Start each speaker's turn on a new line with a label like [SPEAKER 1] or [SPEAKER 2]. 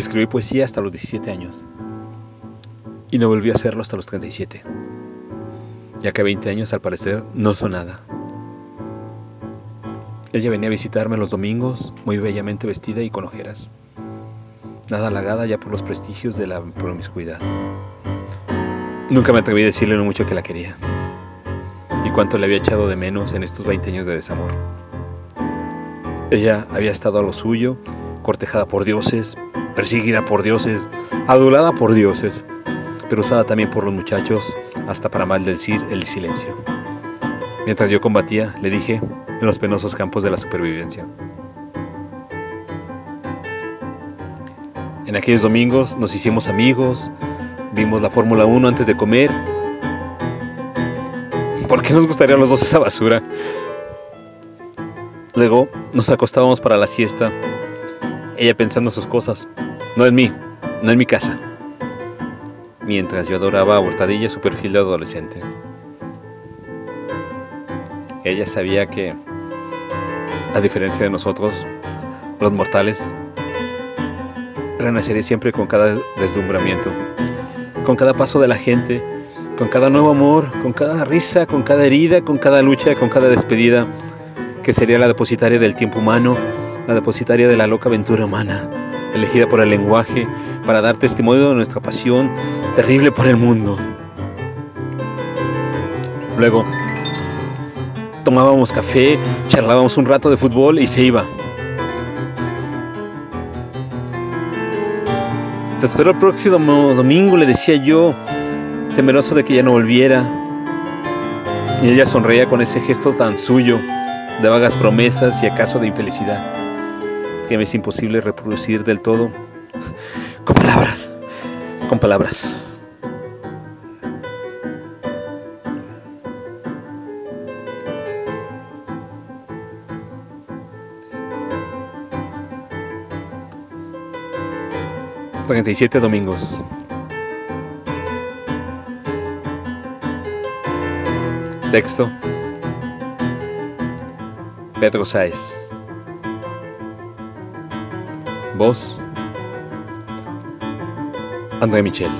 [SPEAKER 1] Escribí poesía hasta los 17 años y no volví a hacerlo hasta los 37, ya que 20 años al parecer no son nada. Ella venía a visitarme los domingos, muy bellamente vestida y con ojeras, nada halagada ya por los prestigios de la promiscuidad. Nunca me atreví a decirle lo mucho que la quería y cuánto le había echado de menos en estos 20 años de desamor. Ella había estado a lo suyo, cortejada por dioses, perseguida por dioses, adulada por dioses, pero usada también por los muchachos hasta para maldecir el silencio. Mientras yo combatía, le dije, en los penosos campos de la supervivencia. En aquellos domingos nos hicimos amigos, vimos la Fórmula 1 antes de comer. ¿Por qué nos gustaría a los dos esa basura? Luego nos acostábamos para la siesta, ella pensando sus cosas, no en mí, no en mi casa. Mientras yo adoraba a Hurtadilla su perfil de adolescente. Ella sabía que, a diferencia de nosotros, los mortales, renacería siempre con cada deslumbramiento, con cada paso de la gente, con cada nuevo amor, con cada risa, con cada herida, con cada lucha, con cada despedida que sería la depositaria del tiempo humano, la depositaria de la loca aventura humana, elegida por el lenguaje para dar testimonio de nuestra pasión terrible por el mundo. Luego, tomábamos café, charlábamos un rato de fútbol y se iba. Te espero el próximo domingo, le decía yo, temeroso de que ya no volviera. Y ella sonreía con ese gesto tan suyo de vagas promesas y acaso de infelicidad, que me es imposible reproducir del todo con palabras, con palabras. Treinta y siete domingos. Texto. Pedro Sáez. Voz. André Michel.